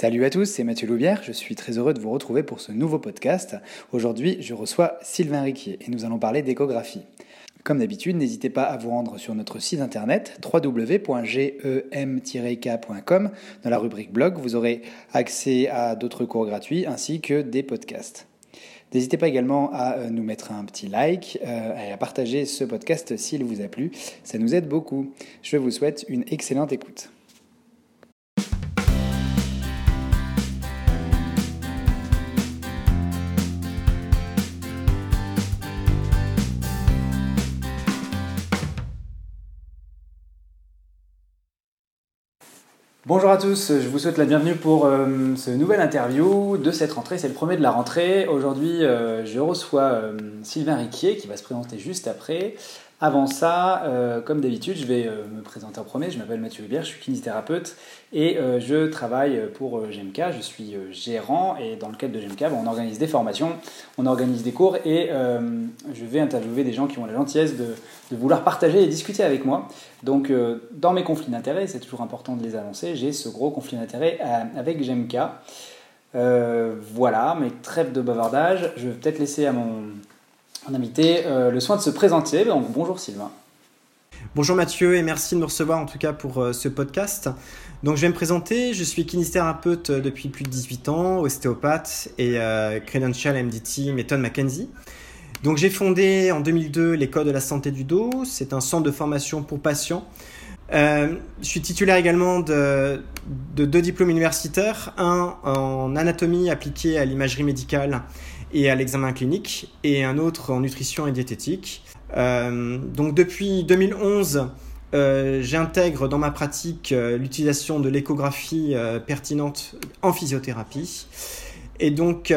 Salut à tous, c'est Mathieu Loubière, je suis très heureux de vous retrouver pour ce nouveau podcast. Aujourd'hui, je reçois Sylvain Riquier et nous allons parler d'échographie. Comme d'habitude, n'hésitez pas à vous rendre sur notre site internet www.gem-k.com. Dans la rubrique blog, vous aurez accès à d'autres cours gratuits ainsi que des podcasts. N'hésitez pas également à euh, nous mettre un petit like euh, et à partager ce podcast s'il vous a plu. Ça nous aide beaucoup. Je vous souhaite une excellente écoute. Bonjour à tous, je vous souhaite la bienvenue pour euh, ce nouvel interview de cette rentrée. C'est le premier de la rentrée. Aujourd'hui, euh, je reçois euh, Sylvain Riquier qui va se présenter juste après. Avant ça, euh, comme d'habitude, je vais euh, me présenter en premier. Je m'appelle Mathieu Hubert, je suis kinésithérapeute et euh, je travaille pour GMK. Je suis gérant et dans le cadre de GMK, on organise des formations, on organise des cours et je vais interviewer des gens qui ont la gentillesse de, vouloir partager et discuter avec moi. Donc, dans mes conflits d'intérêts, c'est toujours important de les annoncer, j'ai ce gros conflit d'intérêts avec GMK. voilà, mais trêve de bavardage. Je vais peut-être laisser à mon on invité euh, le soin de se présenter. Donc, bonjour Sylvain. Bonjour Mathieu et merci de me recevoir en tout cas pour euh, ce podcast. Donc je vais me présenter, je suis kinésithérapeute euh, depuis plus de 18 ans, ostéopathe et credential MDT méthode McKenzie. Donc j'ai fondé en 2002 l'école de la santé du dos, c'est un centre de formation pour patients. je suis titulaire également de, deux diplômes universitaires, un en anatomie appliquée à l'imagerie médicale et à l'examen clinique, et un autre en nutrition et diététique. Euh, donc depuis 2011, euh, j'intègre dans ma pratique euh, l'utilisation de l'échographie pertinente en physiothérapie. Et donc,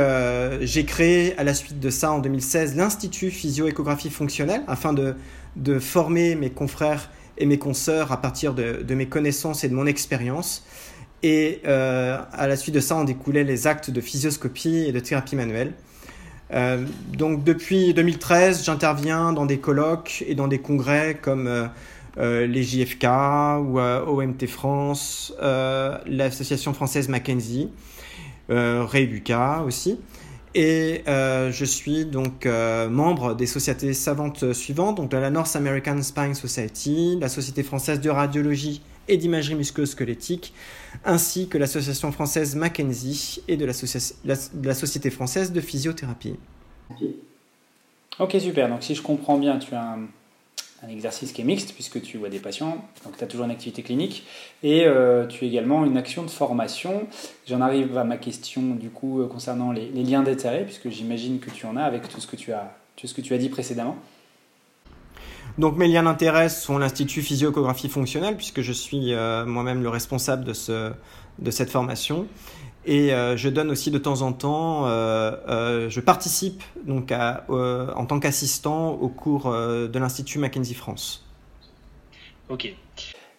j'ai créé à la suite de ça en 2016 l'Institut Physio-Échographie Fonctionnelle afin de, de, former mes confrères et mes consoeurs à partir de, de mes connaissances et de mon expérience. Et à la suite de ça, on découlait les actes de physioscopie et de thérapie manuelle. Euh, donc depuis 2013, j'interviens dans des colloques et dans des congrès comme euh, euh, les JFK ou OMT France, l'association française Mackenzie, Rebuka aussi. Et je suis donc membre des sociétés savantes suivantes, donc de la North American Spine Society, la Société française de radiologie et d'imagerie musculo-squelettique, ainsi que l'Association française Mackenzie et de la, Société française de physiothérapie. Ok, super. Donc si je comprends bien, tu as un, exercice qui est mixte puisque tu vois des patients, donc tu as toujours une activité clinique et euh, tu as également une action de formation. J'en arrive à ma question du coup euh, concernant les, liens d'intérêt puisque j'imagine que tu en as avec tout ce que tu as, tout ce que tu as dit précédemment. Donc mes liens d'intérêt sont l'Institut Physioéchographie Fonctionnelle, puisque je suis euh, moi-même le responsable de, ce, de cette formation. Et euh, je donne aussi de temps en temps, euh, je participe donc en tant qu'assistant au cours de l'Institut Mackenzie France. Ok.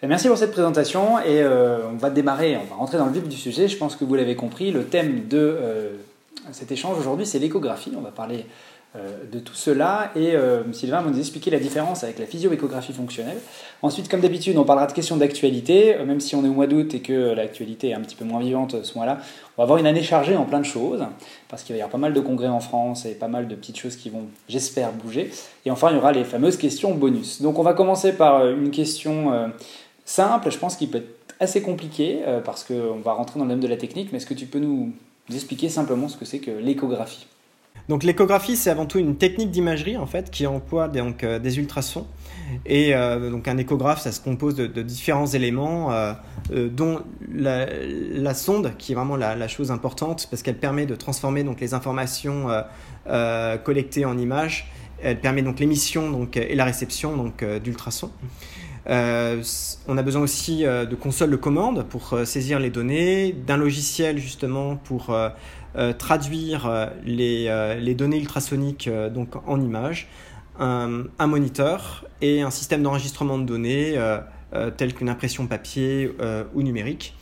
Merci pour cette présentation et on va démarrer, on va rentrer dans le vif du sujet. Je pense que vous l'avez compris, le thème de cet échange aujourd'hui, c'est l'échographie. On va parler de tout cela. Et euh, Sylvain va nous expliquer la différence avec la physio-échographie fonctionnelle. Ensuite, comme d'habitude, on parlera de questions d'actualité. Euh, même si on est au mois d'août et que l'actualité est un petit peu moins vivante ce mois-là, on va avoir une année chargée en plein de choses, parce qu'il va y avoir pas mal de congrès en France et pas mal de petites choses qui vont, j'espère, bouger. Et enfin, il y aura les fameuses questions bonus. Donc on va commencer par une question simple, je pense qu'il peut être assez compliqué, parce qu'on va rentrer dans le thème de la technique, mais est-ce que tu peux nous expliquer simplement ce que c'est que l'échographie? Donc l'échographie, c'est avant tout une technique d'imagerie en fait qui emploie donc, euh, des ultrasons. Et euh, donc un échographe, ça se compose de, différents éléments, euh, dont la, sonde, qui est vraiment la, chose importante parce qu'elle permet de transformer donc les informations collectées en images. Elle permet donc l'émission et la réception d'ultrasons. on a besoin aussi de consoles de commande pour saisir les données, d'un logiciel justement pour traduire euh, euh, les, données ultrasoniques donc en images, un, moniteur et un système d'enregistrement de données tel qu'une impression papier ou numérique.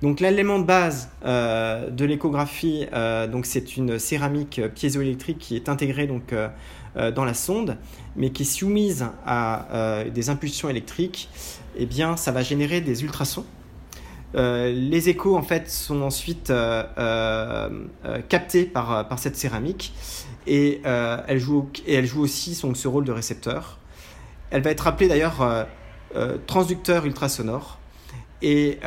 Donc l'élément de base de l'échographie, donc c'est une céramique piézoélectrique qui est intégrée donc dans la sonde, mais qui est soumise à des impulsions électriques. Eh bien, ça va générer des ultrasons les échos en fait sont ensuite captés par, par cette céramique et, elle, joue, et elle joue aussi ce rôle de récepteur. Elle va être appelée d'ailleurs transducteur ultrasonore. Et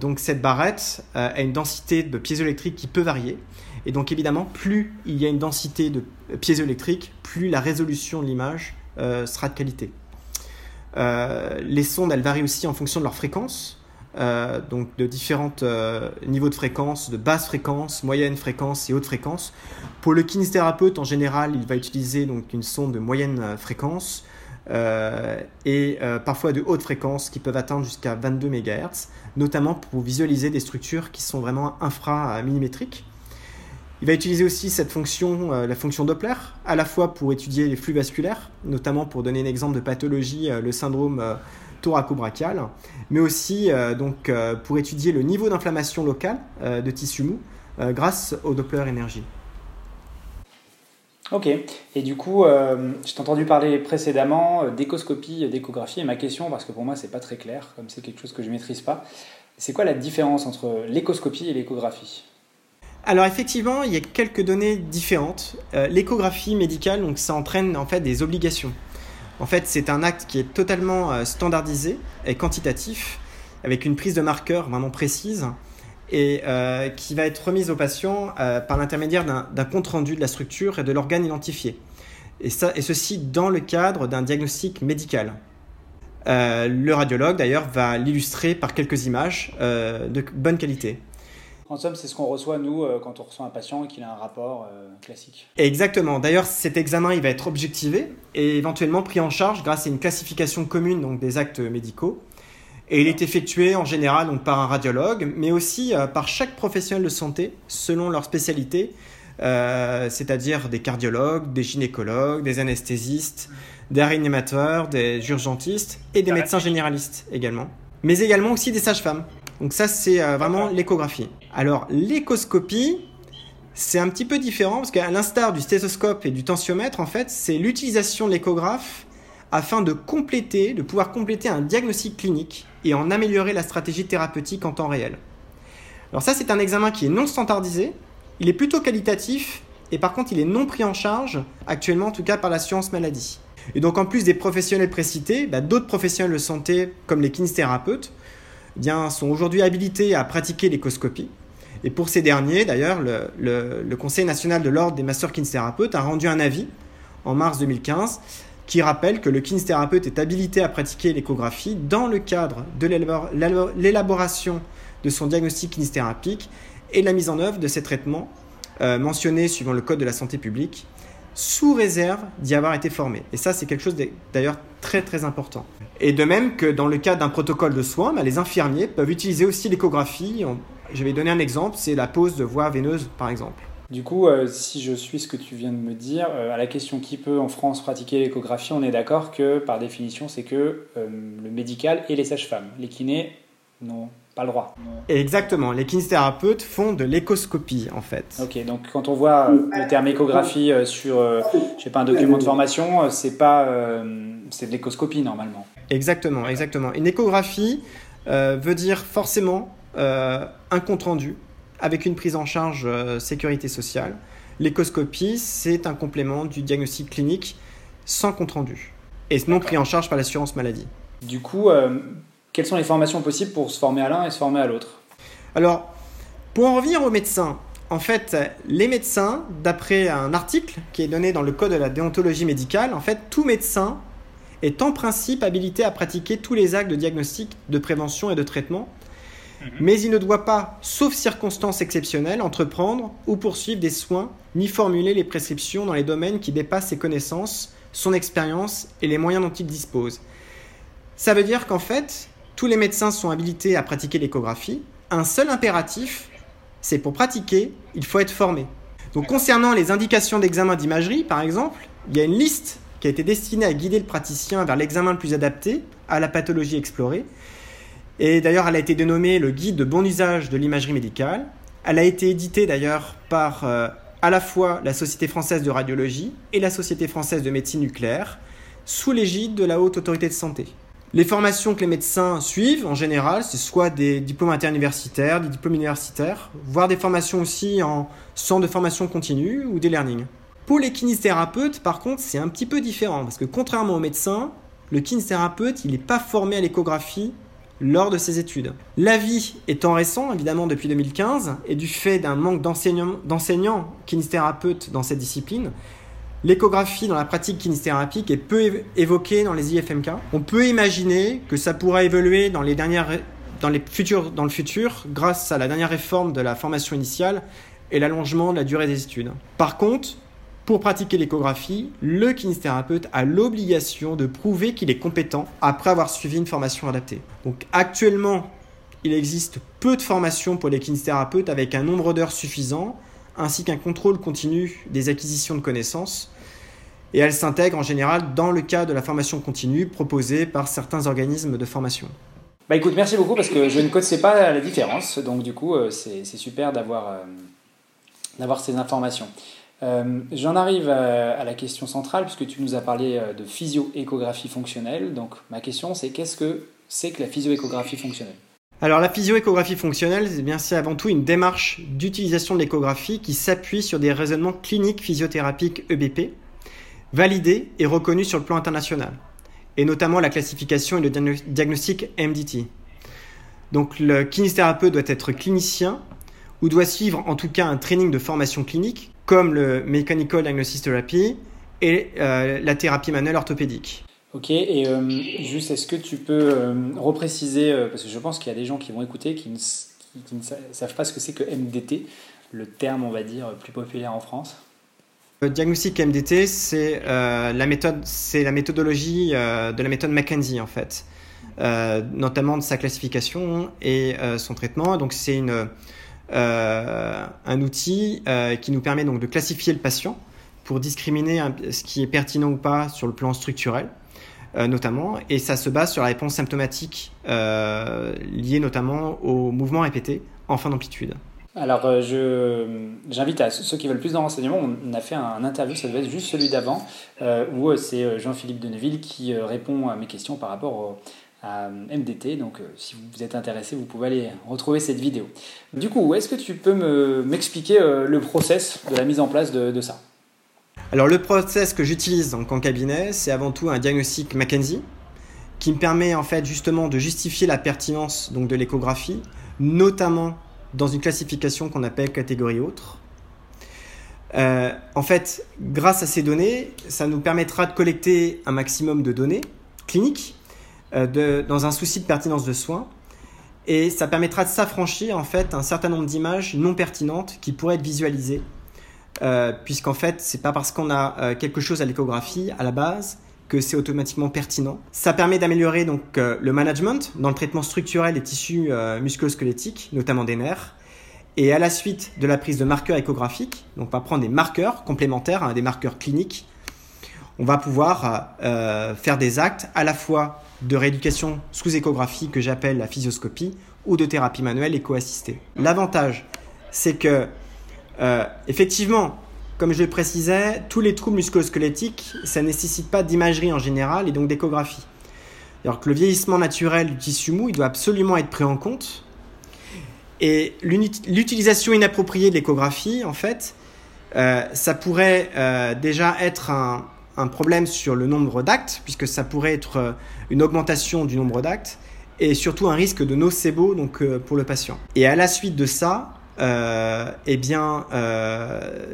donc cette barrette a une densité de piézoélectrique qui peut varier. Et donc évidemment, plus il y a une densité de piézoélectrique, plus la résolution de l'image euh, sera de qualité. Euh, les sondes, elles varient aussi en fonction de leur fréquence, euh, donc de différents niveaux de fréquence, de basse fréquence, moyenne fréquence et haute fréquence. Pour le kinésithérapeute, en général, il va utiliser donc une sonde de moyenne fréquence et parfois de haute fréquence qui peuvent atteindre jusqu'à 22 MHz, notamment pour visualiser des structures qui sont vraiment inframillimétriques. Il va utiliser aussi cette fonction, euh, la fonction Doppler, à la fois pour étudier les flux vasculaires, notamment pour donner un exemple de pathologie, euh, le syndrome euh, thoracobrachial, mais aussi donc, pour étudier le niveau d'inflammation locale de tissu mou grâce au Doppler énergie. Ok, et du coup, je t'ai entendu parler précédemment d'écoscopie, d'échographie, et ma question, parce que pour moi c'est pas très clair, comme c'est quelque chose que je maîtrise pas, c'est quoi la différence entre l'échoscopie et l'échographie? Alors effectivement, il y a quelques données différentes. Euh, l'échographie médicale, donc ça entraîne en fait des obligations. En fait, c'est un acte qui est totalement euh, standardisé et quantitatif, avec une prise de marqueur vraiment précise, et euh, qui va être remise au patient par l'intermédiaire d'un compte rendu de la structure et de l'organe identifié. Et ceci dans le cadre d'un diagnostic médical. le radiologue, d'ailleurs, va l'illustrer par quelques images de bonne qualité. En somme, c'est ce qu'on reçoit, nous, euh, quand on reçoit un patient et qu'il a un rapport euh, classique. Exactement. D'ailleurs, cet examen, il va être objectivé et éventuellement pris en charge grâce à une classification commune donc, des actes médicaux. Et il est effectué en général donc, par un radiologue, mais aussi euh, par chaque professionnel de santé selon leur spécialité, c'est-à-dire des cardiologues, des gynécologues, des anesthésistes, des réanimateurs, des urgentistes et des médecins généralistes également. Mais également aussi des sages-femmes. Donc ça, c'est vraiment l'échographie. Alors l'échoscopie, c'est un petit peu différent parce qu'à l'instar du stéthoscope et du tensiomètre, en fait, c'est l'utilisation de l'échographe afin de compléter, de pouvoir compléter un diagnostic clinique et en améliorer la stratégie thérapeutique en temps réel. Alors ça, c'est un examen qui est non standardisé, il est plutôt qualitatif et par contre, il est non pris en charge actuellement, en tout cas par l'assurance maladie. Et donc, en plus des professionnels précités, bah, d'autres professionnels de santé, comme les kinésithérapeutes, sont aujourd'hui habilités à pratiquer l'échoscopie. Et pour ces derniers, d'ailleurs, le, Conseil national de l'ordre des masseurs kinésithérapeutes a rendu un avis en mars 2015 qui rappelle que le kinésithérapeute est habilité à pratiquer l'échographie dans le cadre de l'élaboration de son diagnostic kinésithérapique et la mise en œuvre de ces traitements euh, mentionnés suivant le Code de la santé publique, sous réserve d'y avoir été formé. Et ça, c'est quelque chose d'ailleurs très très important. Et de même que dans le cadre d'un protocole de soins, bah, les infirmiers peuvent utiliser aussi l'échographie je vais donner un exemple, c'est la pose de voie veineuse par exemple. Du coup, euh, si je suis ce que tu viens de me dire, euh, à la question qui peut en France pratiquer l'échographie, on est d'accord que par définition, c'est que euh, le médical et les sages-femmes. Les kinés n'ont pas le droit. Exactement, les kinésithérapeutes font de l'échoscopie en fait. Ok, donc quand on voit le terme échographie sur, je sais pas, un document de formation, c'est pas, c'est de l'échoscopie normalement. Exactement, exactement. Une échographie veut dire forcément euh, un compte-rendu avec une prise en charge euh, sécurité sociale. L'échoscopie, c'est un complément du diagnostic clinique sans compte-rendu et non pris en charge par l'assurance maladie. Du coup, euh, quelles sont les formations possibles pour se former à l'un et se former à l'autre Alors, pour en revenir aux médecins, en fait, les médecins, d'après un article qui est donné dans le Code de la déontologie médicale, en fait, tout médecin est en principe habilité à pratiquer tous les actes de diagnostic, de prévention et de traitement Mhm. mais il ne doit pas, sauf circonstances exceptionnelles, entreprendre ou poursuivre des soins, ni formuler les prescriptions dans les domaines qui dépassent ses connaissances, son expérience et les moyens dont il dispose. Ça veut dire qu'en fait, tous les médecins sont habilités à pratiquer l'échographie. Un seul impératif, c'est pour pratiquer, il faut être formé. Donc concernant les indications d'examen d'imagerie, par exemple, il y a une liste qui a été destinée à guider le praticien vers l'examen le plus adapté à la pathologie explorée. Et d'ailleurs, elle a été dénommée le guide de bon usage de l'imagerie médicale. Elle a été éditée d'ailleurs par euh, à la fois la Société française de radiologie et la Société française de médecine nucléaire, sous l'égide de la Haute Autorité de Santé. Les formations que les médecins suivent, en général, c'est soit des diplômes interuniversitaires, des diplômes universitaires, voire des formations aussi en centre de formation continue ou des learning. Pour les kinésithérapeutes, par contre, c'est un petit peu différent, parce que contrairement aux médecins, le kinésithérapeute, il n'est pas formé à l'échographie lors de ses études. L'avis étant récent, évidemment depuis 2015, et du fait d'un manque d'enseignants kinésithérapeutes dans cette discipline, l'échographie dans la pratique kinésithérapique est peu évoquée dans les IFMK. On peut imaginer que ça pourra évoluer dans, les dernières, dans, dans le futur grâce à la dernière réforme de la formation initiale et l'allongement de la durée des études. Par contre, pour pratiquer l'échographie, le kinésithérapeute a l'obligation de prouver qu'il est compétent après avoir suivi une formation adaptée. Donc actuellement, il existe peu de formations pour les kinésithérapeutes avec un nombre d'heures suffisant, ainsi qu'un contrôle continu des acquisitions de connaissances. Et elles s'intègrent en général dans le cas de la formation continue proposée par certains organismes de formation. Bah écoute, merci beaucoup parce que je ne connaissais pas la différence, donc du coup euh, c'est super d'avoir euh, ces informations. Euh, j'en arrive à, la question centrale, puisque tu nous as parlé de physio-échographie fonctionnelle. Donc ma question, c'est qu'est-ce que c'est que la physio-échographie fonctionnelle? Alors la physio-échographie fonctionnelle, c'est bien c'est avant tout une démarche d'utilisation de l'échographie qui s'appuie sur des raisonnements cliniques physiothérapiques EBP, validés et reconnus sur le plan international, et notamment la classification et le diagnostic MDT. Donc le kinésithérapeute doit être clinicien ou doit suivre en tout cas un training de formation clinique comme le Mechanical Diagnosis Therapy et euh, la thérapie manuelle orthopédique. Ok, et euh, juste, est-ce que tu peux euh, repréciser, parce que je pense qu'il y a des gens qui vont écouter qui ne, savent pas ce que c'est que MDT, le terme, on va dire, plus populaire en France? Le diagnostic MDT, c'est la la méthodologie de la méthode McKenzie en fait, notamment de sa classification et son traitement. Donc c'est une euh, un outil euh, qui nous permet donc de classifier le patient pour discriminer ce qui est pertinent ou pas sur le plan structurel. Euh, notamment, et ça se base sur la réponse symptomatique liée notamment au mouvement répété en fin d'amplitude. Alors, j'invite à ceux qui veulent plus de renseignements, on a fait un interview, ça devait être juste celui d'avant, où c'est Jean-Philippe Deneville qui répond à mes questions par rapport à MDT. Donc, euh, si vous êtes intéressé, vous pouvez aller retrouver cette vidéo. Du coup, est-ce que tu peux m'expliquer euh, le process de la mise en place de, ça? Alors, le process que j'utilise en cabinet, c'est avant tout un diagnostic McKenzie qui me permet en fait justement de justifier la pertinence donc, de l'échographie, notamment dans une classification qu'on appelle catégorie autre. Euh, en fait, grâce à ces données, ça nous permettra de collecter un maximum de données cliniques euh, dans un souci de pertinence de soins. Et ça permettra de s'affranchir en fait un certain nombre d'images non pertinentes qui pourraient être visualisées. Euh, puisqu'en fait, c'est pas parce qu'on a euh, quelque chose à l'échographie à la base que c'est automatiquement pertinent. Ça permet d'améliorer donc le management dans le traitement structurel des tissus musculo-squelettiques, notamment des nerfs. Et à la suite de la prise de marqueurs échographiques, donc on va prendre des marqueurs complémentaires, hein, des marqueurs cliniques, on va pouvoir faire des actes à la fois de rééducation sous échographie que j'appelle la physioscopie ou de thérapie manuelle éco-assistée. L'avantage, c'est que, euh, effectivement, comme je le précisais, tous les troubles musculosquelettiques, ça ne nécessite pas d'imagerie en général et donc d'échographie. Alors que le vieillissement naturel du tissu mou, il doit absolument être pris en compte. Et l'utilisation inappropriée de l'échographie, en fait, euh, ça pourrait euh, déjà être un, problème sur le nombre d'actes, puisque ça pourrait être une augmentation du nombre d'actes, et surtout un risque de nocebo donc, pour le patient. Et à la suite de ça, euh, eh bien,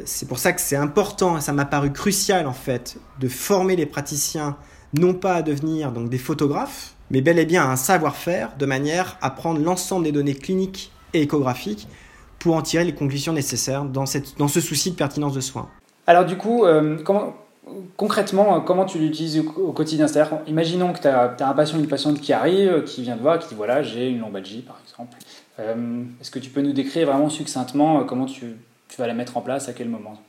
c'est pour ça que c'est important, ça m'a paru crucial en fait, de former les praticiens non pas à devenir donc des photographes, mais bel et bien à un savoir-faire de manière à prendre l'ensemble des données cliniques et échographiques pour en tirer les conclusions nécessaires dans, cette, dans ce souci de pertinence de soins. Alors du coup, comment, concrètement, comment tu l'utilises au quotidien? C'est-à-dire, imaginons que tu as, un patient, une patiente qui arrive, qui vient te voir, qui dit voilà, j'ai une lombalgie par exemple. Euh, est-ce que tu peux nous décrire vraiment succinctement euh, comment tu, vas la mettre en place, à quel moment?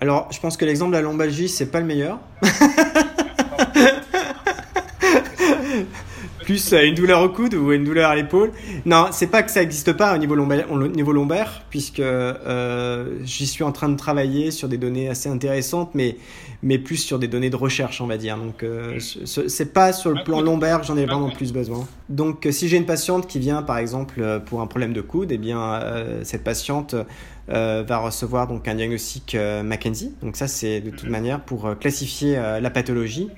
Alors, je pense que l'exemple de la lombalgie, c'est pas le meilleur. plus une douleur au coude ou une douleur à l'épaule. Non, c'est pas que ça n'existe pas au niveau lombaire, au niveau lombaire puisque euh, j'y suis en train de travailler sur des données assez intéressantes, mais, mais plus sur des données de recherche, on va dire. Donc, euh, c'est pas sur le plan lombaire j'en ai vraiment plus besoin. Donc, si j'ai une patiente qui vient, par exemple, pour un problème de coude, eh bien, cette patiente va recevoir donc un diagnostic Mackenzie. Donc, ça, c'est de toute manière pour classifier la pathologie.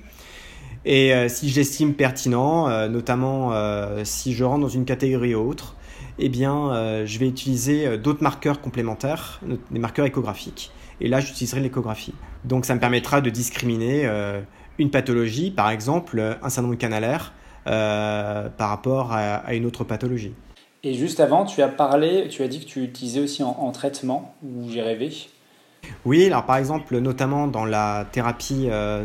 Et euh, si j'estime pertinent, euh, notamment euh, si je rentre dans une catégorie autre, eh bien, je vais utiliser d'autres marqueurs complémentaires, des marqueurs échographiques. Et là, j'utiliserai l'échographie. Donc, ça me permettra de discriminer une pathologie, par exemple un syndrome canalaire, par rapport à, une autre pathologie. Et juste avant, tu as parlé, tu as dit que tu utilisais aussi en traitement, ou j'ai rêvé. Oui, alors par exemple, notamment dans la thérapie euh,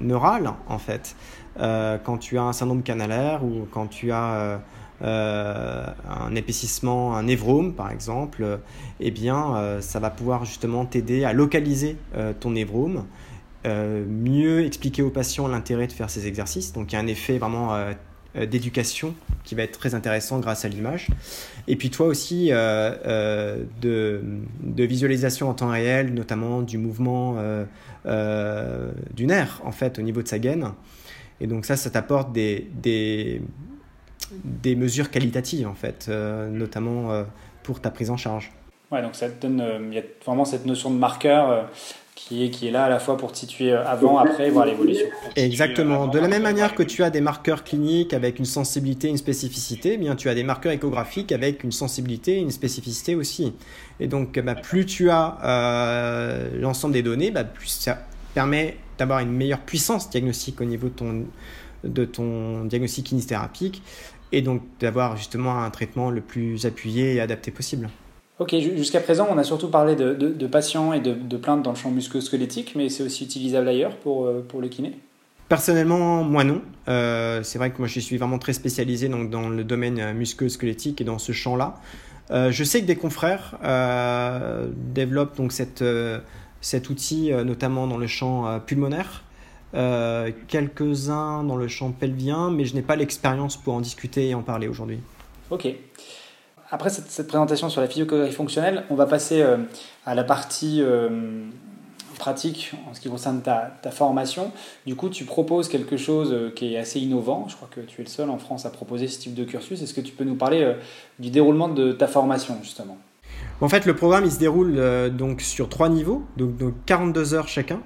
neurale, en fait, euh, quand tu as un syndrome canalaire ou quand tu as euh, un épaississement, un névrome par exemple, eh bien, ça va pouvoir justement t'aider à localiser ton névrome, mieux expliquer aux patients l'intérêt de faire ces exercices. Donc, il y a un effet vraiment d'éducation qui va être très intéressant grâce à l'image. Et puis toi aussi euh, euh, de, de, visualisation en temps réel, notamment du mouvement du nerf en fait au niveau de sa gaine. Et donc ça, ça t'apporte des, des, des, mesures qualitatives en fait, notamment pour ta prise en charge. Ouais, donc ça te donne, il y a vraiment cette notion de marqueur qui est, là à la fois pour te situer euh, avant, après, voir l'évolution. Exactement. De la même manière que tu as des marqueurs cliniques avec une sensibilité, une spécificité, eh bien tu as des marqueurs échographiques avec une sensibilité, une spécificité aussi. Et donc, bah, plus tu as euh, l'ensemble des données, bah, plus ça permet d'avoir une meilleure puissance diagnostique au niveau de ton, de ton diagnostic kinésithérapique et donc d'avoir justement un traitement le plus appuyé et adapté possible. Ok, jusqu'à présent, on a surtout parlé de, patients et de, plaintes dans le champ musculo-squelettique, mais c'est aussi utilisable ailleurs pour, euh, pour le kiné? Personnellement, moi non. Euh, c'est vrai que moi je suis vraiment très spécialisé donc, dans le domaine euh, musculo-squelettique et dans ce champ-là. je sais que des confrères développent donc cette, cet outil, notamment dans le champ pulmonaire, quelques-uns dans le champ pelvien, mais je n'ai pas l'expérience pour en discuter et en parler aujourd'hui. Ok. Après cette, présentation sur la physiographie fonctionnelle, on va passer euh, à la partie euh, pratique en ce qui concerne ta, formation. Du coup, tu proposes quelque chose euh, qui est assez innovant. Je crois que tu es le seul en France à proposer ce type de cursus. Est-ce que tu peux nous parler du déroulement de ta formation, justement? En fait, le programme il se déroule donc sur trois niveaux, donc, 42 heures chacun.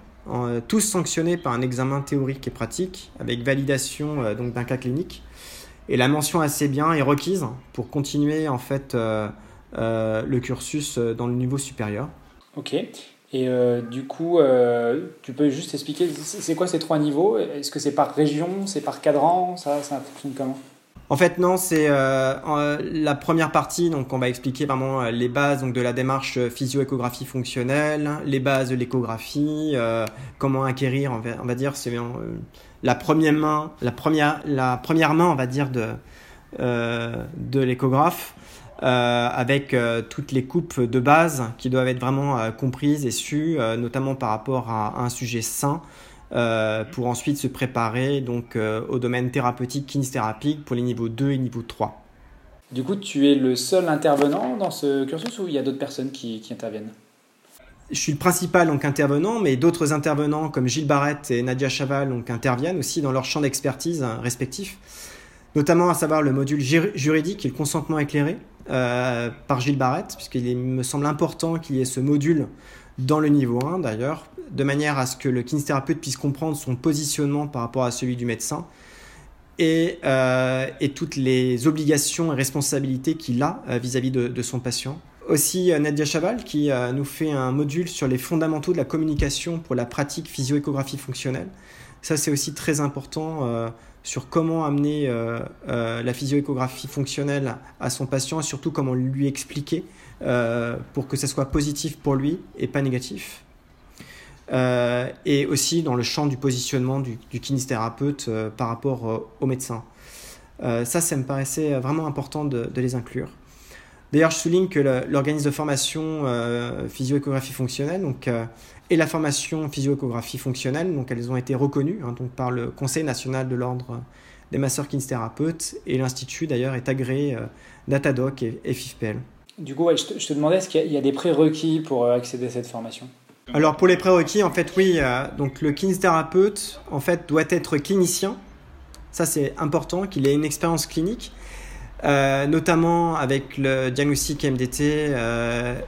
tous sanctionnés par un examen théorique et pratique avec validation donc d'un cas clinique. Et la mention assez bien est requise pour continuer en fait euh, euh, le cursus euh, dans le niveau supérieur. Ok. Et du coup, tu peux juste expliquer, c'est quoi ces trois niveaux? Est-ce que c'est par région, c'est par cadran? Ça, ça fonctionne comment? En fait, non, c'est la première partie. Donc, on va expliquer vraiment les bases donc, de la démarche physio-échographie fonctionnelle, les bases de l'échographie, comment acquérir, on va, on va dire, c'est la première main, la première, la première main, on va dire, de, euh, de l'échographe, euh, avec euh, toutes les coupes de base qui doivent être vraiment comprises et sues, notamment par rapport à, un sujet sain, pour ensuite se préparer donc au domaine thérapeutique, kinésithérapique pour les niveaux 2 et niveau 3. Du coup, tu es le seul intervenant dans ce cursus ou il y a d'autres personnes qui interviennent? Je suis le principal donc intervenant, mais d'autres intervenants comme Gilles Barrette et Nadia Chaval donc interviennent aussi dans leur champ d'expertise hein, respectif, notamment à savoir le module juridique et le consentement éclairé euh, par Gilles Barrette, puisqu'il me semble important qu'il y ait ce module dans le niveau 1 d'ailleurs, de manière à ce que le kinésithérapeute puisse comprendre son positionnement par rapport à celui du médecin et, euh, toutes les obligations et responsabilités qu'il a euh, vis-à-vis de son patient aussi euh, Nadia Chaval qui euh, nous fait un module sur les fondamentaux de la communication pour la pratique physio-échographie fonctionnelle. Ça, c'est aussi très important euh, sur comment amener la physio-échographie fonctionnelle à son patient et surtout comment lui expliquer pour que ça soit positif pour lui et pas négatif. et aussi dans le champ du positionnement du, du kinésithérapeute par rapport au médecin. ça, ça me paraissait vraiment important de les inclure. D'ailleurs, je souligne que l'organisme de formation euh, physio-échographie fonctionnelle donc, euh, et la formation physio-échographie fonctionnelle, donc elles ont été reconnues hein, donc, par le Conseil national de l'ordre des masseurs kinésithérapeutes et l'Institut d'ailleurs est agréé Datadoc et, FIFPL. Du coup, je, te, demandais, est-ce qu'il y, a des prérequis pour accéder à cette formation? Alors pour les prérequis, en fait, oui. donc le kinésithérapeute, en fait, doit être clinicien. Ça, c'est important qu'il ait une expérience clinique. Euh, notamment avec le diagnostic MDT euh,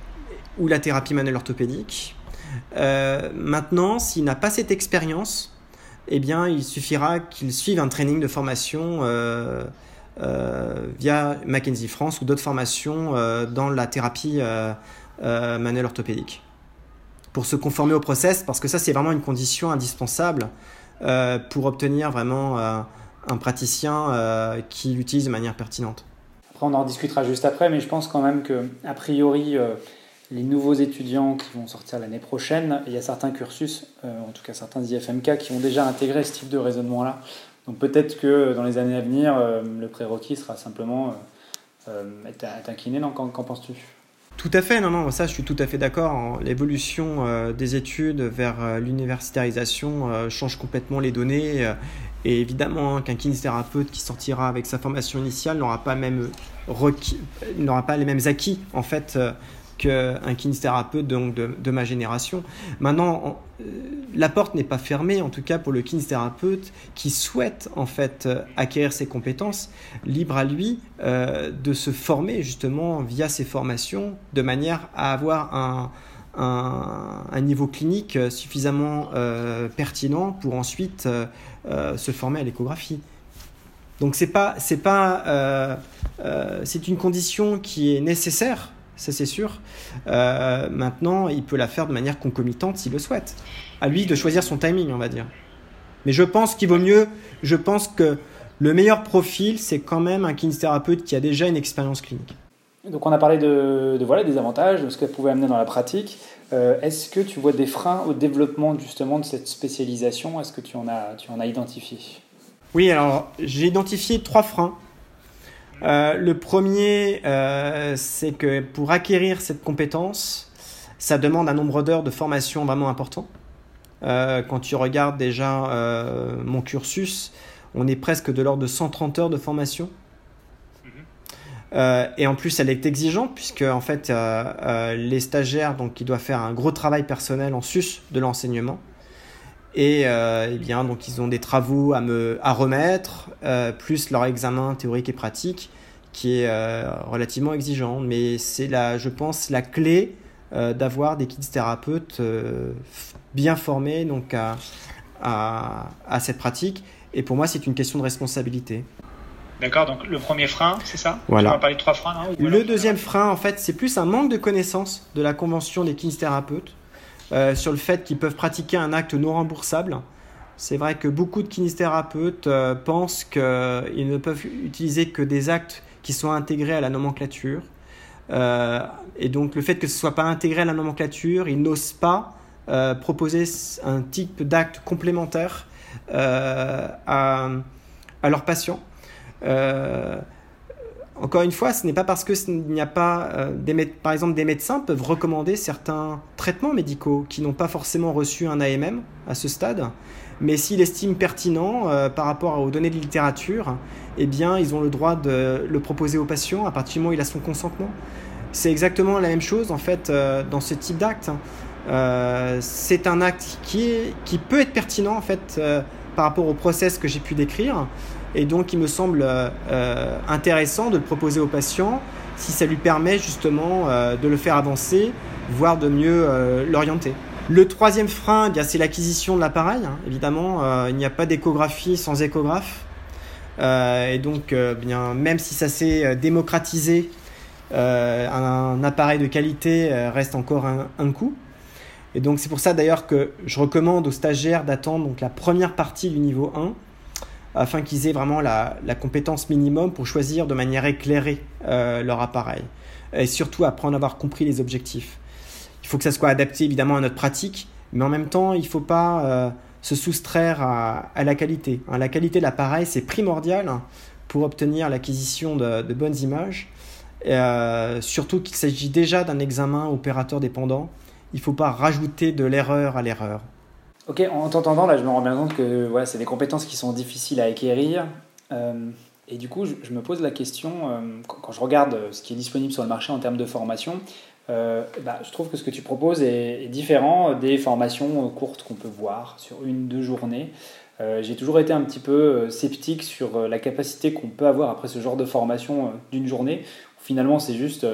ou la thérapie manuelle orthopédique. Euh, maintenant, s'il n'a pas cette expérience, eh bien, il suffira qu'il suive un training de formation via Mackenzie France ou d'autres formations dans la thérapie manuelle orthopédique pour se conformer au process, parce que ça, c'est vraiment une condition indispensable pour obtenir vraiment un praticien euh, qui l'utilise de manière pertinente. Après, on en discutera juste après, mais je pense quand même que, a priori, euh, les nouveaux étudiants qui vont sortir l'année prochaine, il y a certains cursus, euh, en tout cas certains IFMK, qui ont déjà intégré ce type de raisonnement-là. Donc peut-être que dans les années à venir, le prérequis sera simplement être. Non, qu'en penses-tu? Tout à fait, non, non, ça je suis tout à fait d'accord. L'évolution des études vers l'universitarisation change complètement les données et évidemment, hein, qu'un kinésithérapeute qui sortira avec sa formation initiale n'aura pas, pas les mêmes acquis en fait euh, qu'un kinésithérapeute de, ma génération. Maintenant, euh, la porte n'est pas fermée, en tout cas pour le kinésithérapeute qui souhaite en fait euh, acquérir ses compétences, libre à lui de se former justement via ses formations de manière à avoir un, niveau clinique euh, suffisamment euh, pertinent pour ensuite euh, se former à l'échographie. Donc c'est pas c'est pas c'est une condition qui est nécessaire, ça c'est sûr. maintenant, il peut la faire de manière concomitante s'il le souhaite. À lui de choisir son timing, on va dire. Mais je pense qu'il vaut mieux. Je pense que le meilleur profil, c'est quand même un kinésithérapeute qui a déjà une expérience clinique. Donc on a parlé de, voilà, des avantages, de ce qu'elle pouvait amener dans la pratique. Euh, est-ce que tu vois des freins au développement justement de cette spécialisation? Est-ce que tu en as, tu en as identifié? Oui, alors j'ai identifié trois freins. Euh, le premier, euh, c'est que pour acquérir cette compétence, ça demande un nombre d'heures de formation vraiment important. quand tu regardes déjà mon cursus, on est presque de l'ordre de 130 heures de formation. Euh, et en plus, elle est exigeante puisque en fait, euh, euh, les stagiaires donc ils doivent faire un gros travail personnel en sus de l'enseignement. Et, eh bien donc ils ont des travaux à me à remettre, plus leur examen théorique et pratique qui est relativement exigeant. Mais c'est la, je pense, la clé d'avoir des kinésithérapeutes bien formés donc à, à cette pratique. Et pour moi, c'est une question de responsabilité. D'accord, donc le premier frein, c'est ça Voilà. On va parler de trois freins. le deuxième frein, en fait, c'est plus un manque de connaissance de la convention des kinésithérapeutes euh, sur le fait qu'ils peuvent pratiquer un acte non remboursable. C'est vrai que beaucoup de kinésithérapeutes euh, pensent qu'ils ne peuvent utiliser que des actes qui sont intégrés à la nomenclature. Euh, et donc le fait que ce ne soit pas intégré à la nomenclature, ils n'osent pas proposer un type d'acte complémentaire à, à leurs patients. Euh, encore une fois, ce n'est pas parce que n'y a pas, euh, des, par exemple, des médecins peuvent recommander certains traitements médicaux qui n'ont pas forcément reçu un AMM à ce stade, mais s'ils estiment pertinent euh, par rapport aux données de littérature, eh bien, ils ont le droit de le proposer au patient à partir du moment où il a son consentement. C'est exactement la même chose en fait dans ce type d'acte. c'est un acte qui, est, qui peut être pertinent en fait par rapport au process que j'ai pu décrire, et donc, il me semble euh, euh, intéressant de le proposer au patient si ça lui permet justement euh, de le faire avancer, voire de mieux l'orienter. Le troisième frein, eh c'est l'acquisition de l'appareil. Hein. Évidemment, il n'y a pas d'échographie sans échographe. et donc, bien, même si ça s'est démocratisé, un, appareil de qualité reste encore un, un coût. Et donc, c'est pour ça d'ailleurs que je recommande aux stagiaires d'attendre la première partie du niveau 1 afin qu'ils aient vraiment la, compétence minimum pour choisir de manière éclairée euh, leur appareil. Et surtout apprendre à avoir compris les objectifs. Il faut que ça soit adapté évidemment à notre pratique, mais en même temps, il ne faut pas euh, se soustraire à, la qualité. Hein, la qualité de l'appareil, c'est primordial pour obtenir l'acquisition de, bonnes images. Euh, surtout qu'il s'agit déjà d'un examen opérateur dépendant. Il ne faut pas rajouter de l'erreur à l'erreur. Ok, en t'entendant, là, je me rends bien compte que c'est des compétences qui sont difficiles à acquérir. et du coup, je, me pose la question, quand, je regarde ce qui est disponible sur le marché en termes de formation, bah, je trouve que ce que tu proposes est, est différent des formations courtes qu'on peut voir sur une, deux journées. J'ai toujours été un petit peu sceptique sur la capacité qu'on peut avoir après ce genre de formation d'une journée. Finalement, c'est juste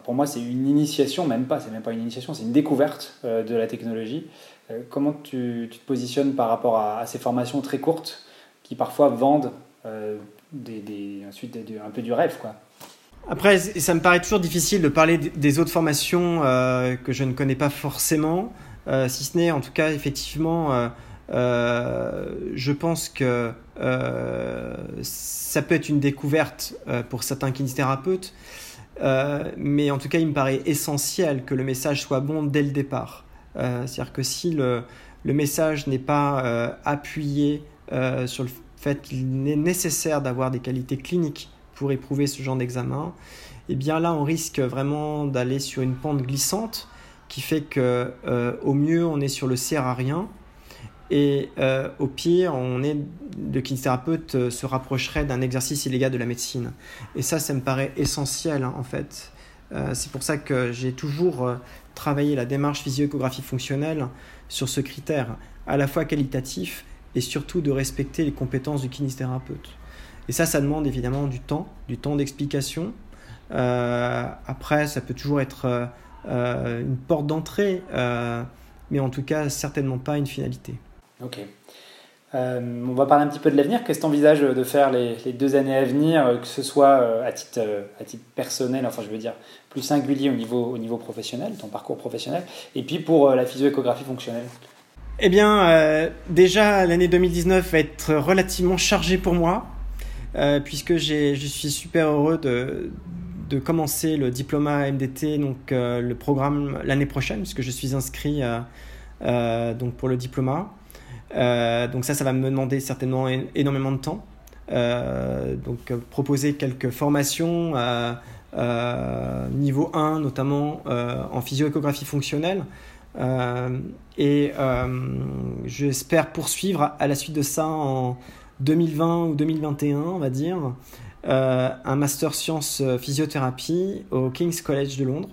pour moi, c'est une initiation, même pas, c'est même pas une initiation, c'est une découverte euh, de la technologie. Euh, comment tu, te positionnes par rapport à, ces formations très courtes qui parfois vendent euh, ensuite un peu du rêve quoi? Après, ça me paraît toujours difficile de parler des autres formations que je ne connais pas forcément, si ce n'est en tout cas effectivement, je pense que ça peut être une découverte pour certains kinésithérapeutes. Euh, mais en tout cas, il me paraît essentiel que le message soit bon dès le départ. Euh, c'est-à-dire que si le, le message n'est pas euh, appuyé sur le fait qu'il est nécessaire d'avoir des qualités cliniques pour éprouver ce genre d'examen, eh bien là, on risque vraiment d'aller sur une pente glissante qui fait que, au mieux, on est sur le sert à rien et euh, au pire, on est, le kinésithérapeute euh, se rapprocherait d'un exercice illégal de la médecine. Et ça, ça me paraît essentiel hein, en fait. Euh, c'est pour ça que j'ai toujours travaillé la démarche physio-échographie fonctionnelle sur ce critère, à la fois qualitatif et surtout de respecter les compétences du kinésithérapeute. Et ça, ça demande évidemment du temps, du temps d'explication. après, ça peut toujours être une porte d'entrée, mais en tout cas, certainement pas une finalité. Ok. Euh, on va parler un petit peu de l'avenir. Qu'est-ce que tu envisages de faire les, deux années à venir, euh, que ce soit euh, à titre, personnel, enfin je veux dire plus singulier au niveau, au niveau professionnel, ton parcours professionnel, et puis pour la physio-échographie fonctionnelle? Eh bien, déjà l'année 2019 va être relativement chargée pour moi, puisque je suis super heureux de, de commencer le diplôme MDT, donc le programme l'année prochaine, puisque je suis inscrit donc pour le diplôme. Euh, donc ça, ça va me demander certainement énormément de temps. Euh, donc euh, proposer quelques formations niveau 1, notamment en physio-échographie fonctionnelle. et j'espère poursuivre à la suite de ça en 2020 ou 2021, on va dire, un master sciences physiothérapie au King's College de Londres.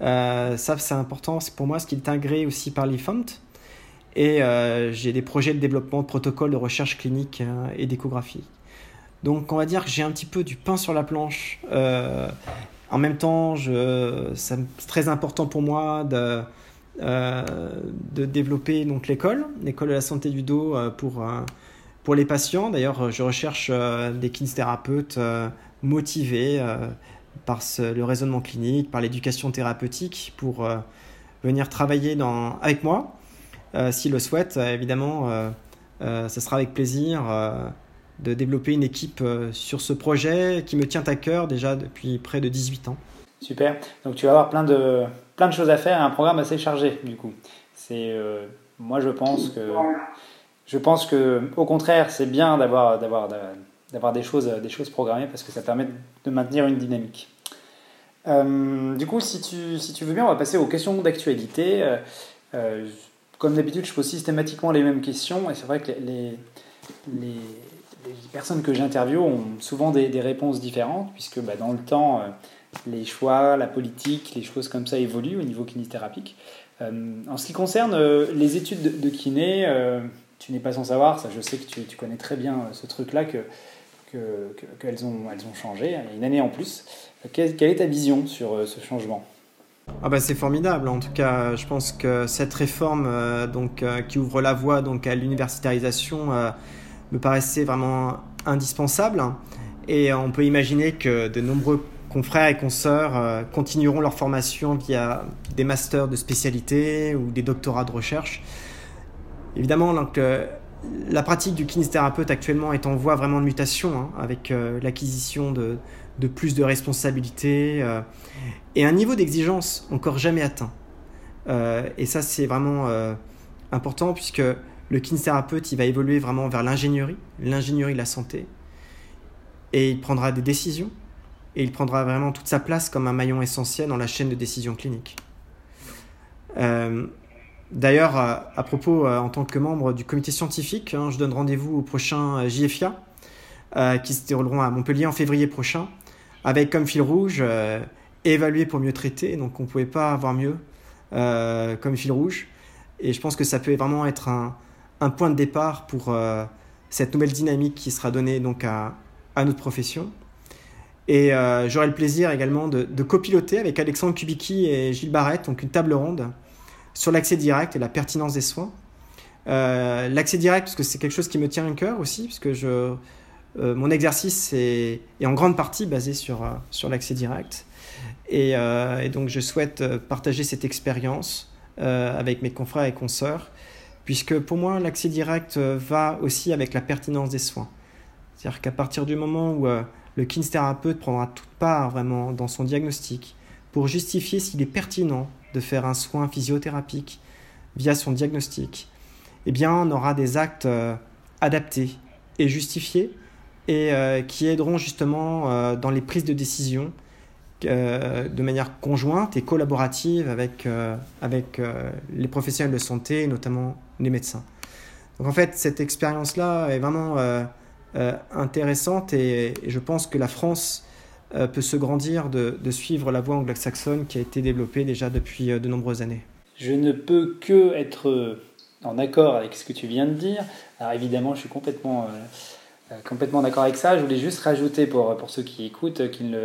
ça, c'est important pour moi, ce qui est intégré aussi par l'IFOMT. Et euh, j'ai des projets de développement de protocoles de recherche clinique euh, et d'échographie. Donc on va dire que j'ai un petit peu du pain sur la planche. Euh, en même temps, c'est très important pour moi de, développer donc l'école, l'école de la santé du dos pour, pour les patients. D'ailleurs, je recherche des kinésithérapeutes motivés par le raisonnement clinique, par l'éducation thérapeutique pour venir travailler avec moi euh, s'il le souhaite, euh, évidemment, euh, ce sera avec plaisir de développer une équipe sur ce projet qui me tient à cœur déjà depuis près de 18 ans. Super. Donc tu vas avoir plein de, plein de choses à faire et un programme assez chargé du coup. Moi je pense que, je pense que au contraire c'est bien d'avoir, d'avoir, d'avoir des, choses, des choses programmées parce que ça permet de maintenir une dynamique. du coup, si tu, si tu veux bien, on va passer aux questions d'actualité. Comme d'habitude, je pose systématiquement les mêmes questions et c'est vrai que les, les, personnes que j'interviewe ont souvent des, réponses différentes puisque bah, dans le temps, euh, les choix, la politique, les choses comme ça évoluent au niveau kinésithérapique. Euh, en ce qui concerne euh, les études de, kiné, tu n'es pas sans savoir, ça je sais que tu, connais très bien ce truc-là, que, qu'elles ont, elles ont changé, une année en plus. quelle est ta vision sur ce changement? Ah bah c'est formidable. En tout cas, je pense que cette réforme euh, donc, euh, qui ouvre la voie donc, à l'universitarisation euh, me paraissait vraiment indispensable. Et on peut imaginer que de nombreux confrères et consoeurs continueront leur formation via des masters de spécialité ou des doctorats de recherche. Évidemment, donc, la pratique du kinésithérapeute actuellement est en voie vraiment de mutation, hein, avec l'acquisition de, de plus de responsabilités euh, et un niveau d'exigence encore jamais atteint. Euh, et ça, c'est vraiment euh, important puisque le kinésithérapeute, il va évoluer vraiment vers l'ingénierie, l'ingénierie de la santé, et il prendra des décisions, et il prendra vraiment toute sa place comme un maillon essentiel dans la chaîne de décision clinique. D'ailleurs, à propos, en tant que membre du comité scientifique, hein, je donne rendez-vous au prochain JFIA qui se dérouleront à Montpellier en février prochain, avec comme fil rouge évaluer pour mieux traiter. Donc on ne pouvait pas avoir mieux comme fil rouge. Et je pense que ça peut vraiment être un, point de départ pour cette nouvelle dynamique qui sera donnée donc à, notre profession. Et euh, j'aurai le plaisir également de, copiloter avec Alexandre Kubicki et Gilles Barrette, donc une table ronde sur l'accès direct et la pertinence des soins. Euh, l'accès direct, parce que c'est quelque chose qui me tient à cœur aussi, puisque je, euh, mon exercice est, en grande partie basé sur, sur l'accès direct. Et, et, donc je souhaite partager cette expérience avec mes confrères et consoeurs, puisque pour moi l'accès direct va aussi avec la pertinence des soins. C'est-à-dire qu'à partir du moment où euh, le kinésithérapeute prendra toute part vraiment dans son diagnostic pour justifier s'il est pertinent de faire un soin physiothérapique via son diagnostic, eh bien on aura des actes euh, adaptés et justifiés et euh, qui aideront justement dans les prises de décision de manière conjointe et collaborative avec, avec les professionnels de santé, notamment les médecins. Donc en fait, cette expérience-là est vraiment euh, intéressante et, je pense que la France euh, peut se grandir de, suivre la voie anglo-saxonne qui a été développée déjà depuis euh, de nombreuses années. Je ne peux que être en accord avec ce que tu viens de dire. Alors évidemment, je suis complètement, complètement d'accord avec ça. Je voulais juste rajouter pour, pour ceux qui écoutent,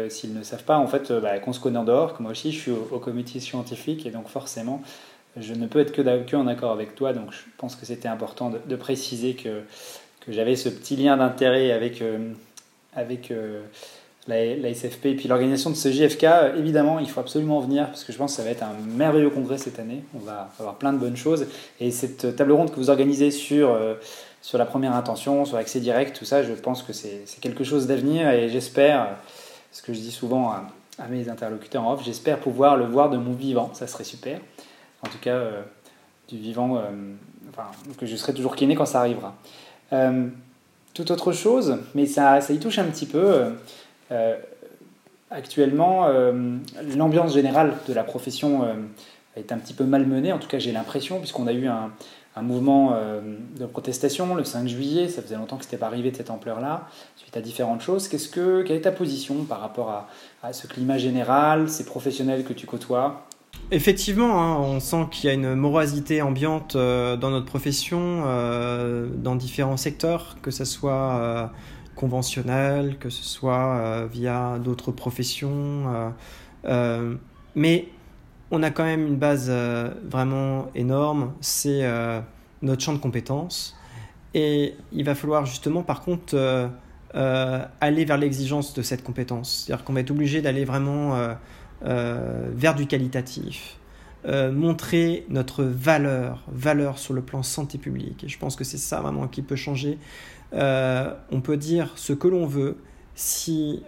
s'ils ne savent pas, en fait, bah, qu'on se connaît en dehors, que moi aussi je suis au, comité scientifique et donc forcément, je ne peux être que, que en accord avec toi. Donc je pense que c'était important de préciser que que j'avais ce petit lien d'intérêt avec, euh, avec euh, la, SFP et puis l'organisation de ce JFK. Évidemment, il faut absolument venir parce que je pense que ça va être un merveilleux congrès cette année. On va avoir plein de bonnes choses. Et cette table ronde que vous organisez sur, euh, sur la première intention, sur l'accès direct, tout ça, je pense que c'est quelque chose d'avenir et j'espère, ce que je dis souvent à, mes interlocuteurs en off, j'espère pouvoir le voir de mon vivant. Ça serait super. En tout cas, du vivant, enfin, que je serai toujours kiné quand ça arrivera. Euh, tout autre chose, mais ça, ça y touche un petit peu. Euh, euh, actuellement, l'ambiance générale de la profession est un petit peu malmenée, en tout cas j'ai l'impression, puisqu'on a eu un, mouvement de protestation le 5 juillet, ça faisait longtemps que ce n'était pas arrivé de cette ampleur-là, suite à différentes choses. Qu'est-ce que, quelle est ta position par rapport à, ce climat général, ces professionnels que tu côtoies? Effectivement, hein, on sent qu'il y a une morosité ambiante euh, dans notre profession, euh, dans différents secteurs, que ce soit euh, conventionnel, que ce soit via d'autres professions. mais on a quand même une base vraiment énorme, c'est notre champ de compétences. Et il va falloir justement, par contre, aller vers l'exigence de cette compétence. C'est-à-dire qu'on va être obligé d'aller vraiment euh, vers du qualitatif, euh, montrer notre valeur, valeur sur le plan santé publique. Et je pense que c'est ça vraiment qui peut changer. Euh, on peut dire ce que l'on veut si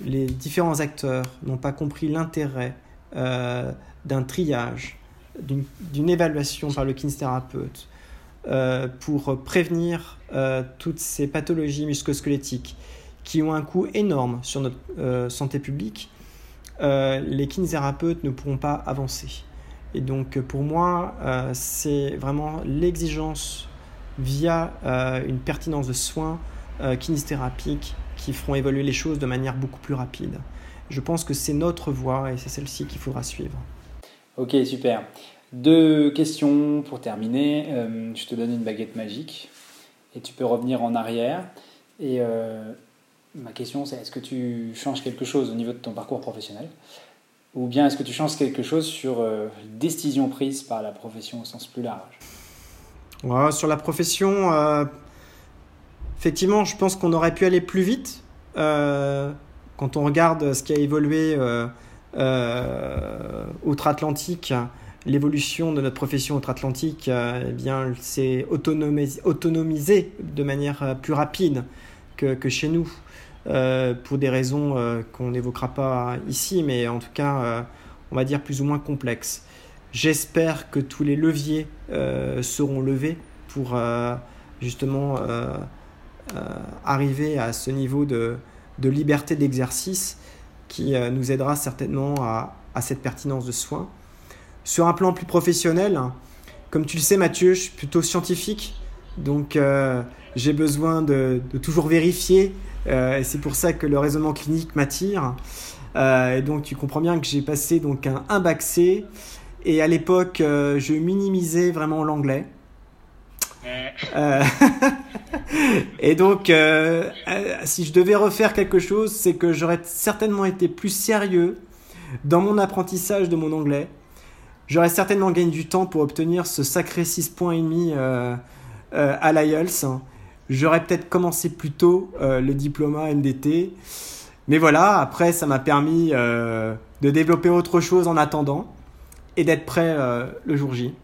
les différents acteurs n'ont pas compris l'intérêt d'un triage, d'une évaluation par le kinésithérapeute pour prévenir toutes ces pathologies musculosquelettiques qui ont un coût énorme sur notre santé publique euh, les kinésithérapeutes ne pourront pas avancer. Et donc pour moi, euh, c'est vraiment l'exigence via euh, une pertinence de soins kinésithérapiques qui feront évoluer les choses de manière beaucoup plus rapide. Je pense que c'est notre voie et c'est celle-ci qu'il faudra suivre. Ok, super. Deux questions pour terminer. je te donne une baguette magique et tu peux revenir en arrière. Et Ma question, c'est est-ce que tu changes quelque chose au niveau de ton parcours professionnel? Ou bien est-ce que tu changes quelque chose sur euh, les décisions prises par la profession au sens plus large? Sur la profession, euh, effectivement, je pense qu'on aurait pu aller plus vite. Euh, quand on regarde ce qui a évolué outre-Atlantique, l'évolution de notre profession outre-Atlantique, eh bien, s'est autonomisé, de manière plus rapide que, chez nous. Euh, pour des raisons euh, qu'on n'évoquera pas ici, mais en tout cas, euh, on va dire plus ou moins complexes. J'espère que tous les leviers seront levés pour justement arriver à ce niveau de, de liberté d'exercice qui nous aidera certainement à, à, cette pertinence de soins. Sur un plan plus professionnel, comme tu le sais Mathieu, je suis plutôt scientifique. Donc j'ai besoin de, toujours vérifier. et c'est pour ça que le raisonnement clinique m'attire. et donc tu comprends bien que j'ai passé donc un, un bac C. Et à l'époque, je minimisais vraiment l'anglais. Euh, et donc, euh, euh, si je devais refaire quelque chose, c'est que j'aurais certainement été plus sérieux dans mon apprentissage de mon anglais. J'aurais certainement gagné du temps pour obtenir ce sacré 6 points à l'IELTS. J'aurais peut-être commencé plus tôt le diplôme MDT. Mais voilà, après, ça m'a permis de développer autre chose en attendant et d'être prêt le jour J.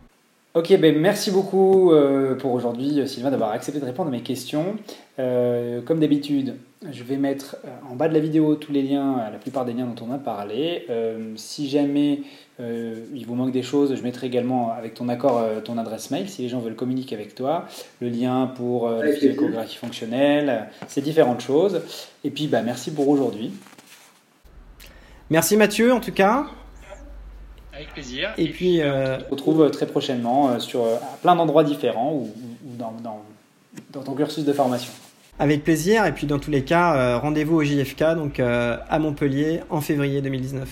Ok, ben merci beaucoup euh, pour aujourd'hui, euh, Sylvain, d'avoir accepté de répondre à mes questions. Euh, comme d'habitude, je vais mettre en bas de la vidéo tous les liens, la plupart des liens dont on a parlé. si jamais il vous manque des choses, je mettrai également, avec ton accord, ton adresse mail, si les gens veulent communiquer avec toi, le lien pour l'échographie fonctionnelle, ces différentes choses. Et puis, bah, merci pour aujourd'hui. Merci Mathieu, en tout cas. Avec plaisir. Et, puis, euh, on se retrouve très prochainement euh, sur euh, plein d'endroits différents ou, dans, dans, ton cursus de formation. Avec plaisir. Et puis, dans tous les cas, rendez-vous au JFK, donc à Montpellier, en février 2019.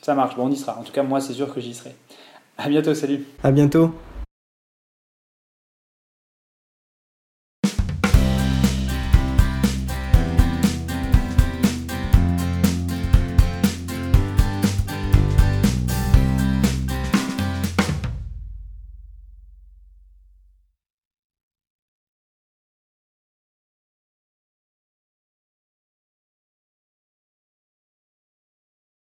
Ça marche. Bon, on y sera. En tout cas, moi, c'est sûr que j'y serai. À bientôt. Salut. À bientôt.